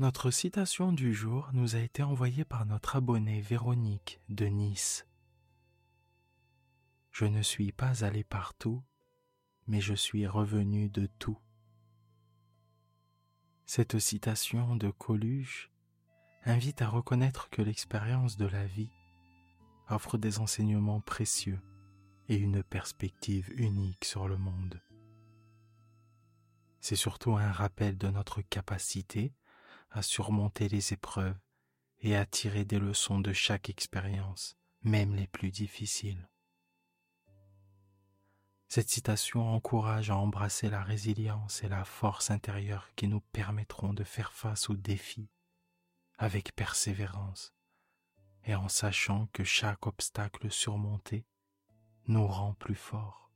Notre citation du jour nous a été envoyée par notre abonnée Véronique de Nice. Je ne suis pas allé partout, mais je suis revenu de tout. Cette citation de Coluche invite à reconnaître que l'expérience de la vie offre des enseignements précieux et une perspective unique sur le monde. C'est surtout un rappel de notre capacité à surmonter les épreuves et à tirer des leçons de chaque expérience, même les plus difficiles. Cette citation encourage à embrasser la résilience et la force intérieure qui nous permettront de faire face aux défis avec persévérance et en sachant que chaque obstacle surmonté nous rend plus forts.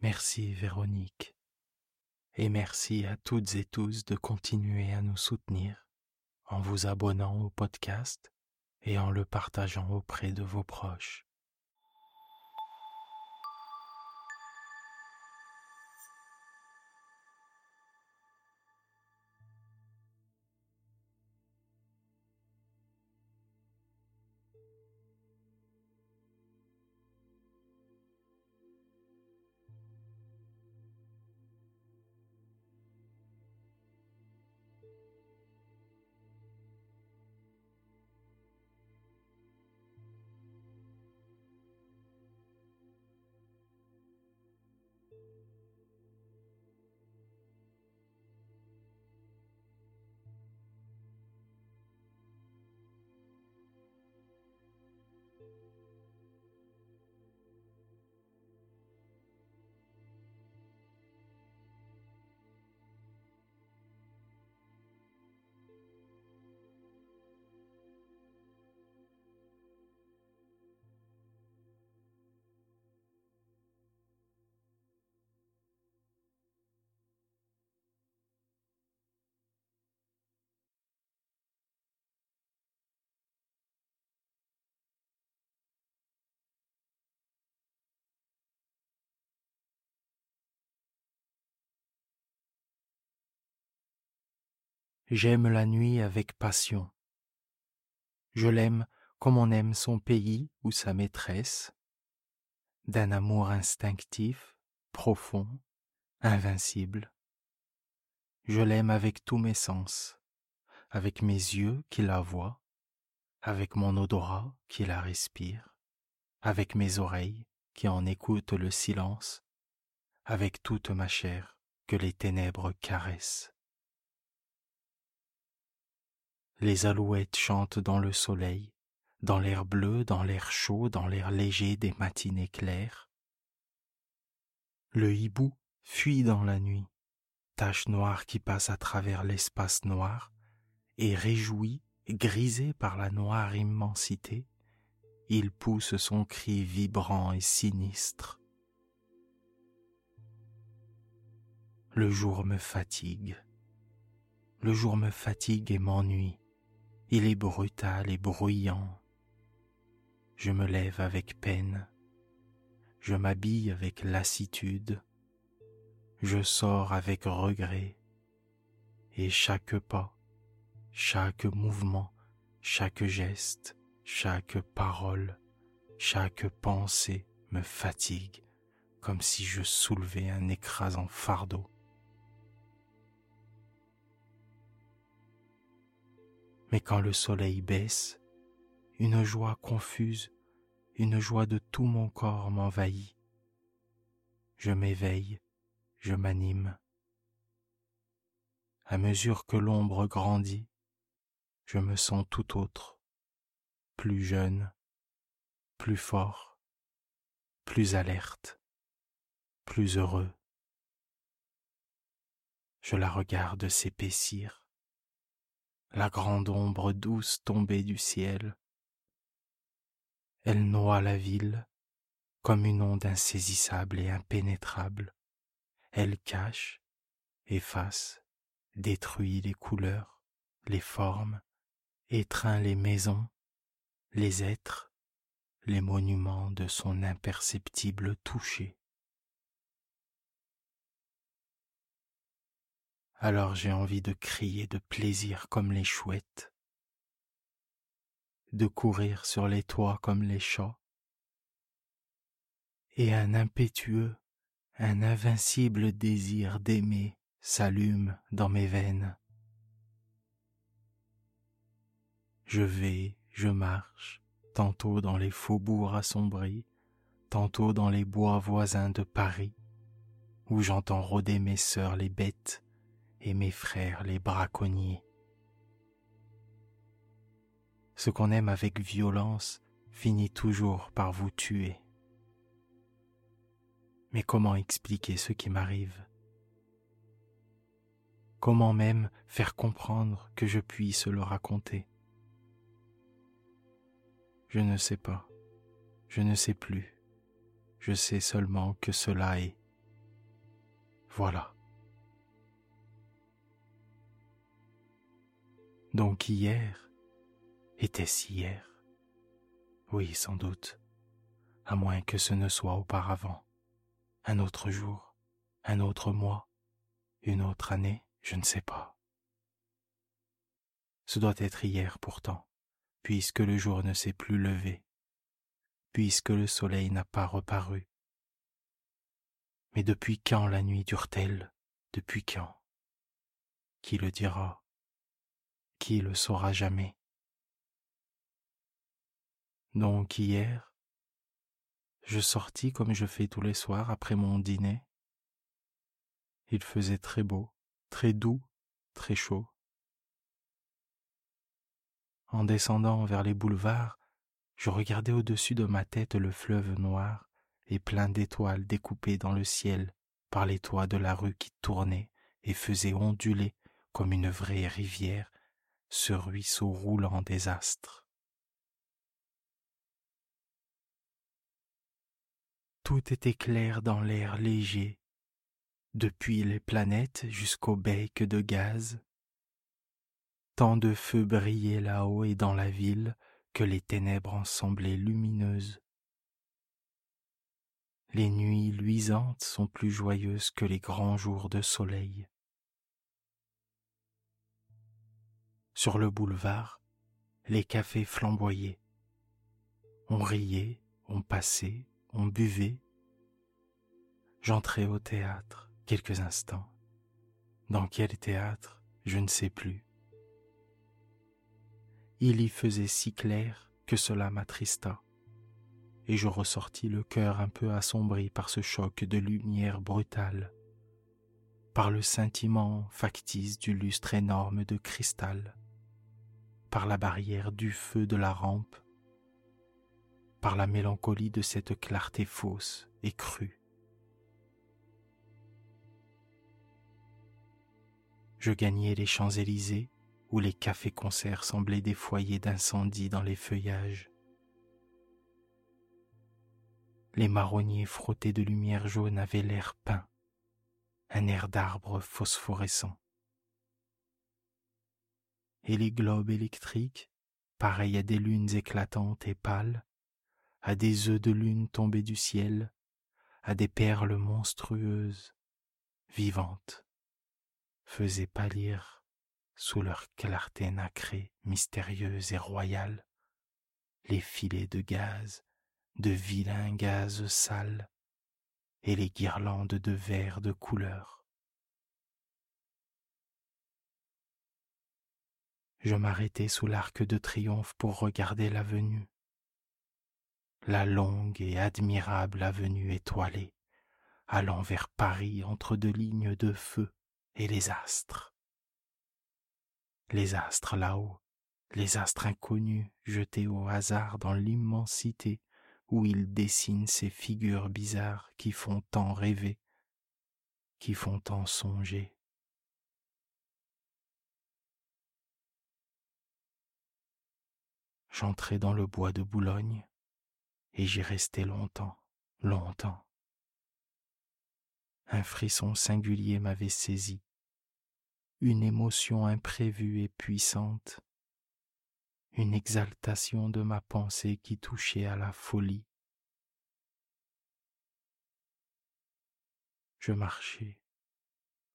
Merci Véronique et merci à toutes et tous de continuer à nous soutenir en vous abonnant au podcast et en le partageant auprès de vos proches. J'aime la nuit avec passion. Je l'aime comme on aime son pays ou sa maîtresse, d'un amour instinctif, profond, invincible. Je l'aime avec tous mes sens, avec mes yeux qui la voient, avec mon odorat qui la respire, avec mes oreilles qui en écoutent le silence, avec toute ma chair que les ténèbres caressent. Les alouettes chantent dans le soleil, dans l'air bleu, dans l'air chaud, dans l'air léger des matinées claires. Le hibou fuit dans la nuit, tache noire qui passe à travers l'espace noir, et réjoui, grisé par la noire immensité, il pousse son cri vibrant et sinistre. Le jour me fatigue, le jour me fatigue et m'ennuie. Il est brutal et bruyant. Je me lève avec peine. Je m'habille avec lassitude. Je sors avec regret. Et chaque pas, chaque mouvement, chaque geste, chaque parole, chaque pensée me fatigue comme si je soulevais un écrasant fardeau. Mais quand le soleil baisse, une joie confuse, une joie de tout mon corps m'envahit. Je m'éveille, je m'anime. À mesure que l'ombre grandit, je me sens tout autre, plus jeune, plus fort, plus alerte, plus heureux. Je la regarde s'épaissir la grande ombre douce tombée du ciel. Elle noie la ville comme une onde insaisissable et impénétrable. Elle cache, efface, détruit les couleurs, les formes, étreint les maisons, les êtres, les monuments de son imperceptible toucher. Alors j'ai envie de crier de plaisir comme les chouettes, de courir sur les toits comme les chats, et un impétueux, un invincible désir d'aimer s'allume dans mes veines. Je vais, je marche, tantôt dans les faubourgs assombris, tantôt dans les bois voisins de Paris, où j'entends rôder mes sœurs les bêtes et mes frères les braconniers. Ce qu'on aime avec violence finit toujours par vous tuer. Mais comment expliquer ce qui m'arrive? Comment même faire comprendre que je puisse le raconter? Je ne sais pas, je ne sais plus, je sais seulement que cela est. Voilà. Donc hier, était-ce hier Oui, sans doute, à moins que ce ne soit auparavant, un autre jour, un autre mois, une autre année, je ne sais pas. Ce doit être hier pourtant, puisque le jour ne s'est plus levé, puisque le soleil n'a pas reparu. Mais depuis quand la nuit dure-t-elle? Depuis quand? Qui le dira? Qui le saura jamais. Donc hier, je sortis comme je fais tous les soirs après mon dîner. Il faisait très beau, très doux, très chaud. En descendant vers les boulevards, je regardais au-dessus de ma tête le fleuve noir et plein d'étoiles découpées dans le ciel par les toits de la rue qui tournaient et faisaient onduler comme une vraie rivière ce ruisseau roulant des astres. Tout était clair dans l'air léger, depuis les planètes jusqu'aux becs de gaz. Tant de feux brillaient là-haut et dans la ville que les ténèbres en semblaient lumineuses. Les nuits luisantes sont plus joyeuses que les grands jours de soleil. Sur le boulevard, les cafés flamboyaient. On riait, on passait, on buvait. J'entrai au théâtre quelques instants. Dans quel théâtre, je ne sais plus. Il y faisait si clair que cela m'attrista, et je ressortis le cœur un peu assombri par ce choc de lumière brutale, par le scintillement factice du lustre énorme de cristal par la barrière du feu de la rampe, par la mélancolie de cette clarté fausse et crue. Je gagnais les Champs-Élysées où les cafés-concerts semblaient des foyers d'incendie dans les feuillages. Les marronniers frottés de lumière jaune avaient l'air peint, un air d'arbre phosphorescent et les globes électriques, pareils à des lunes éclatantes et pâles, à des œufs de lune tombés du ciel, à des perles monstrueuses, vivantes, faisaient pâlir sous leur clarté nacrée, mystérieuse et royale, les filets de gaz, de vilains gaz sales, et les guirlandes de verre de couleur. Je m'arrêtai sous l'arc de triomphe pour regarder l'avenue, la longue et admirable avenue étoilée, allant vers Paris entre deux lignes de feu et les astres. Les astres là-haut, les astres inconnus jetés au hasard dans l'immensité où ils dessinent ces figures bizarres qui font tant rêver, qui font tant songer. J'entrai dans le bois de Boulogne et j'y restai longtemps, longtemps. Un frisson singulier m'avait saisi, une émotion imprévue et puissante une exaltation de ma pensée qui touchait à la folie. Je marchai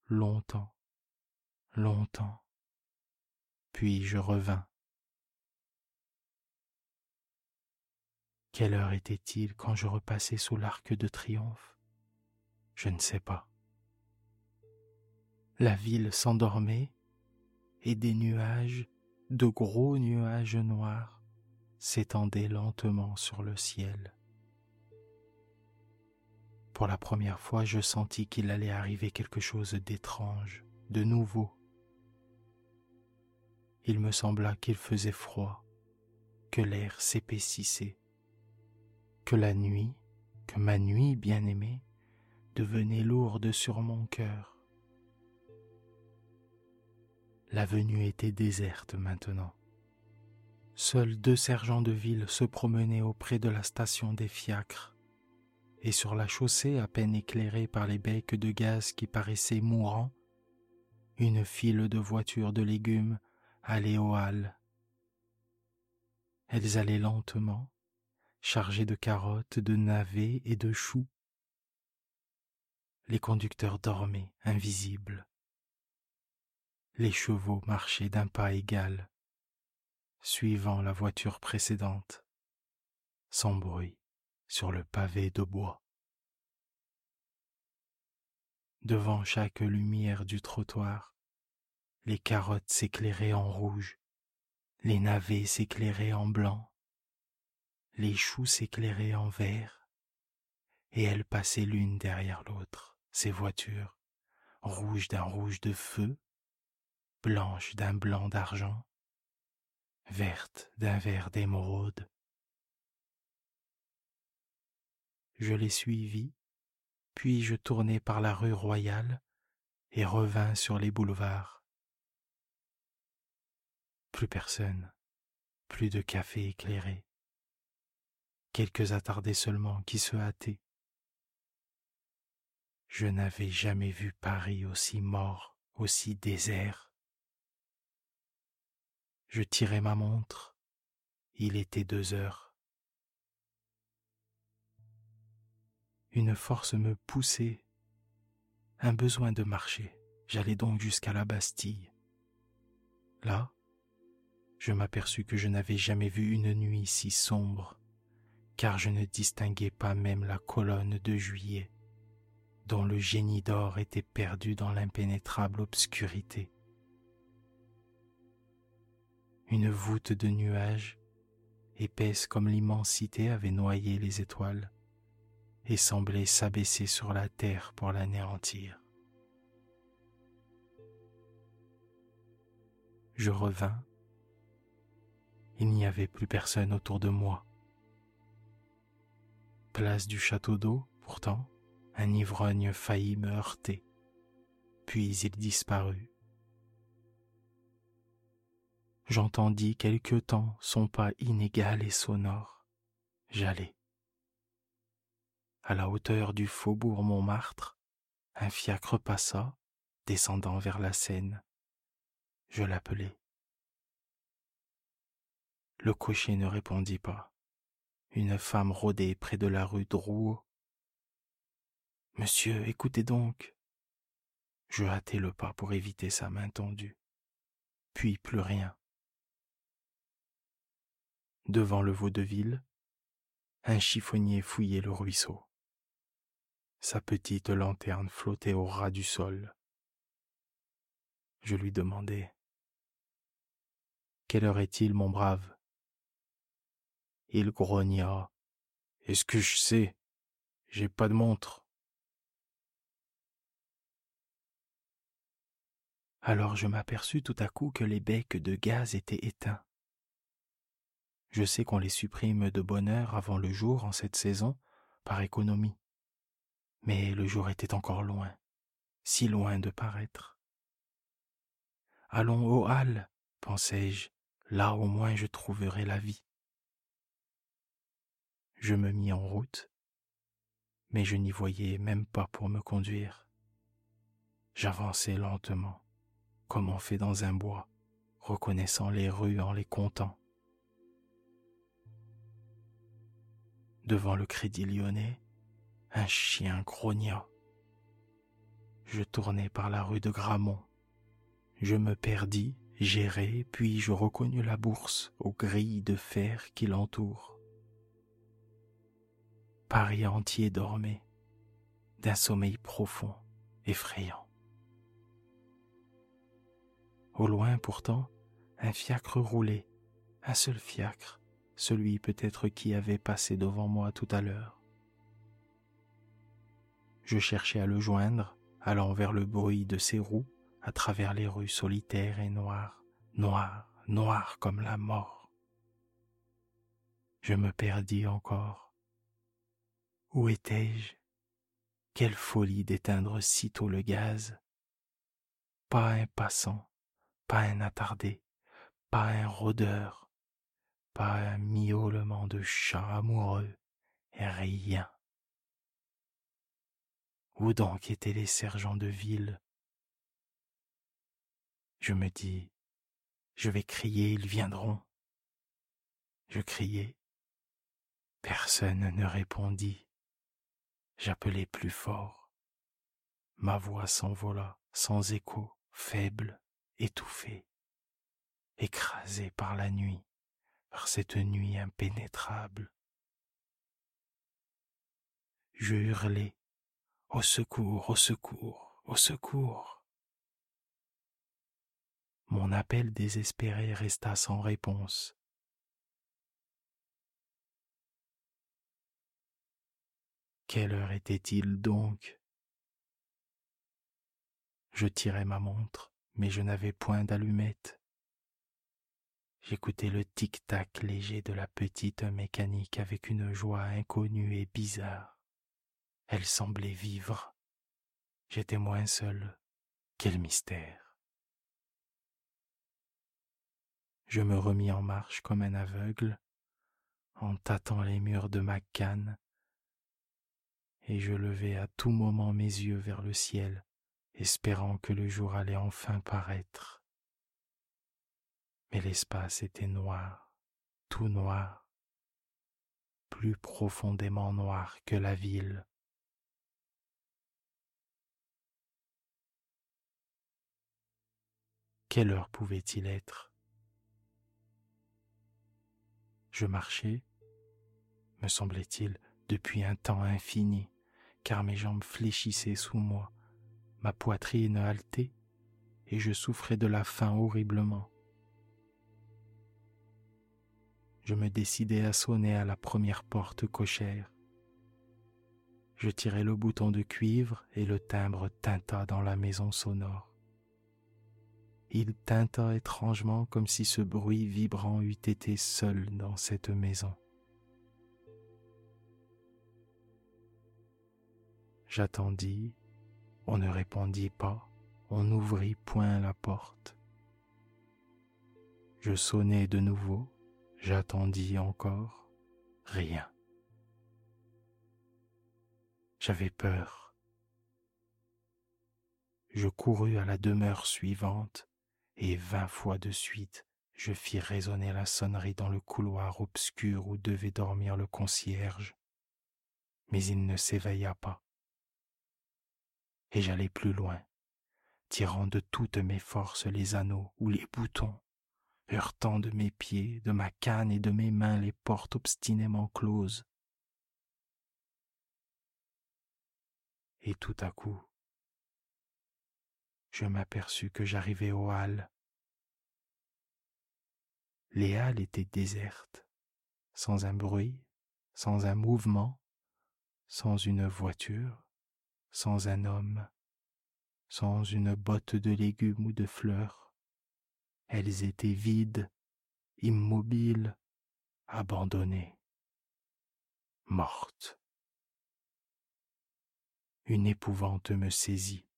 longtemps, longtemps, puis je revins. Quelle heure était-il quand je repassai sous l'arc de triomphe? Je ne sais pas. La ville s'endormait et des nuages de gros nuages noirs s'étendaient lentement sur le ciel. Pour la première fois, je sentis qu'il allait arriver quelque chose d'étrange, de nouveau. Il me sembla qu'il faisait froid, que l'air s'épaississait, que la nuit, que ma nuit bien-aimée, devenait lourde sur mon cœur. L'avenue était déserte maintenant. Seuls deux sergents de ville se promenaient auprès de la station des fiacres, et sur la chaussée à peine éclairée par les becs de gaz qui paraissaient mourants, une file de voitures de légumes allait aux halles. Elles allaient lentement, chargées de carottes, de navets et de choux. Les conducteurs dormaient, invisibles les chevaux marchaient d'un pas égal, suivant la voiture précédente, sans bruit, sur le pavé de bois. Devant chaque lumière du trottoir, les carottes s'éclairaient en rouge, les navets s'éclairaient en blanc, les choux s'éclairaient en vert, et elles passaient l'une derrière l'autre, ces voitures, rouges d'un rouge de feu, blanche d'un blanc d'argent, verte d'un vert d'émeraude. Je les suivis, puis je tournai par la rue royale et revins sur les boulevards. Plus personne, plus de café éclairé, quelques attardés seulement qui se hâtaient. Je n'avais jamais vu Paris aussi mort, aussi désert. Je tirai ma montre. Il était deux heures. Une force me poussait, un besoin de marcher. J'allais donc jusqu'à la Bastille. Là, je m'aperçus que je n'avais jamais vu une nuit si sombre, car je ne distinguais pas même la colonne de juillet, dont le génie d'or était perdu dans l'impénétrable obscurité une voûte de nuages, épaisse comme l'immensité, avait noyé les étoiles et semblait s'abaisser sur la terre pour l'anéantir. Je revins. Il n'y avait plus personne autour de moi. Place du château d'eau, pourtant, un ivrogne faillit me heurter, puis il disparut J'entendis quelque temps son pas inégal et sonore. J'allais. À la hauteur du faubourg Montmartre, un fiacre passa, descendant vers la Seine. Je l'appelai. Le cocher ne répondit pas. Une femme rôdait près de la rue Drouot. Monsieur, écoutez donc. Je hâtai le pas pour éviter sa main tendue. Puis plus rien devant le vaudeville, un chiffonnier fouillait le ruisseau. Sa petite lanterne flottait au ras du sol. Je lui demandai Quelle heure est-il, mon brave? Il grogna. Est-ce que je sais? J'ai pas de montre. Alors je m'aperçus tout à coup que les becs de gaz étaient éteints. Je sais qu'on les supprime de bonne heure avant le jour en cette saison, par économie. Mais le jour était encore loin, si loin de paraître. Allons aux Halles, pensai-je, là au moins je trouverai la vie. Je me mis en route, mais je n'y voyais même pas pour me conduire. J'avançais lentement comme on fait dans un bois, reconnaissant les rues en les comptant. Devant le crédit lyonnais, un chien grogna. Je tournai par la rue de Gramont. Je me perdis, j'errai, puis je reconnus la bourse aux grilles de fer qui l'entourent. Paris entier dormait d'un sommeil profond, effrayant. Au loin pourtant, un fiacre roulait, un seul fiacre, celui peut-être qui avait passé devant moi tout à l'heure. Je cherchais à le joindre, allant vers le bruit de ses roues, à travers les rues solitaires et noires, noires, noires comme la mort. Je me perdis encore. Où étais-je? Quelle folie d'éteindre sitôt le gaz. Pas un passant, pas un attardé, pas un rôdeur, pas un miaulement de chat amoureux, rien. Où donc étaient les sergents de ville? Je me dis, je vais crier, ils viendront. Je criai. Personne ne répondit. J'appelai plus fort. Ma voix s'envola sans écho, faible, étouffé, écrasé par la nuit, par cette nuit impénétrable. Je hurlai Au secours, au secours, au secours. Mon appel désespéré resta sans réponse. Quelle heure était-il donc? Je tirai ma montre mais je n'avais point d'allumette. J'écoutais le tic-tac léger de la petite mécanique avec une joie inconnue et bizarre. Elle semblait vivre. J'étais moins seul. Quel mystère. Je me remis en marche comme un aveugle, en tâtant les murs de ma canne, et je levai à tout moment mes yeux vers le ciel espérant que le jour allait enfin paraître. Mais l'espace était noir, tout noir, plus profondément noir que la ville. Quelle heure pouvait-il être? Je marchais, me semblait-il, depuis un temps infini, car mes jambes fléchissaient sous moi ma poitrine haletait et je souffrais de la faim horriblement. Je me décidai à sonner à la première porte cochère. Je tirai le bouton de cuivre et le timbre tinta dans la maison sonore. Il tinta étrangement comme si ce bruit vibrant eût été seul dans cette maison. J'attendis on ne répondit pas, on n'ouvrit point la porte. Je sonnai de nouveau, j'attendis encore, rien. J'avais peur. Je courus à la demeure suivante, et vingt fois de suite je fis résonner la sonnerie dans le couloir obscur où devait dormir le concierge. Mais il ne s'éveilla pas et j'allais plus loin, tirant de toutes mes forces les anneaux ou les boutons, heurtant de mes pieds, de ma canne et de mes mains les portes obstinément closes. Et tout à coup, je m'aperçus que j'arrivais aux halles. Les halles étaient désertes, sans un bruit, sans un mouvement, sans une voiture, sans un homme, sans une botte de légumes ou de fleurs. Elles étaient vides, immobiles, abandonnées, mortes. Une épouvante me saisit.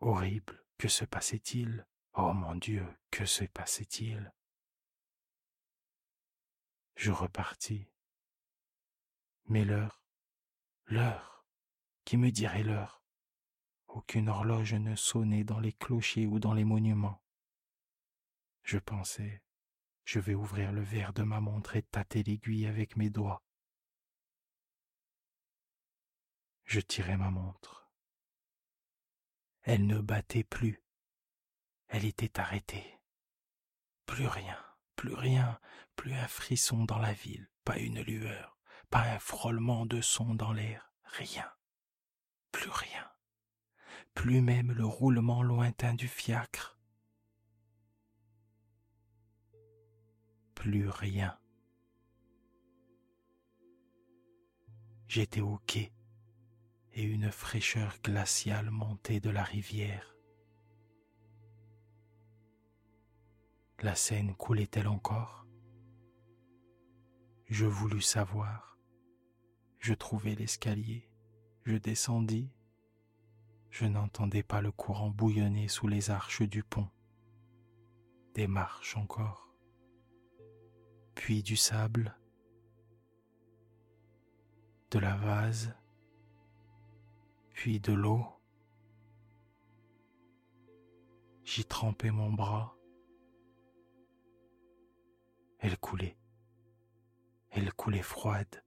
Horrible, que se passait-il? Oh mon Dieu, que se passait-il? Je repartis. Mais l'heure, l'heure, qui me dirait l'heure Aucune horloge ne sonnait dans les clochers ou dans les monuments. Je pensais, je vais ouvrir le verre de ma montre et tâter l'aiguille avec mes doigts. Je tirai ma montre. Elle ne battait plus. Elle était arrêtée. Plus rien, plus rien, plus un frisson dans la ville, pas une lueur, pas un frôlement de son dans l'air, rien, plus rien, plus même le roulement lointain du fiacre. Plus rien. J'étais au quai et une fraîcheur glaciale montait de la rivière. La Seine coulait-elle encore? Je voulus savoir. Je trouvai l'escalier, je descendis. Je n'entendais pas le courant bouillonner sous les arches du pont. Des marches encore, puis du sable, de la vase, puis de l'eau. J'y trempais mon bras. Elle coulait. Elle coulait froide.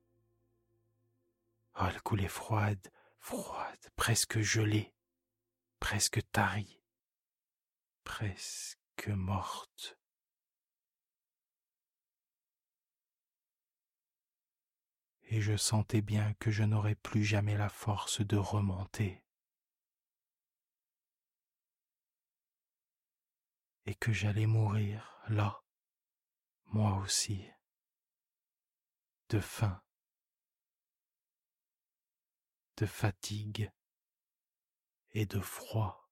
Oh, elle coulait froide, froide, presque gelée, presque tarie, presque morte. et je sentais bien que je n'aurais plus jamais la force de remonter. Et que j'allais mourir là, moi aussi, de faim, de fatigue et de froid.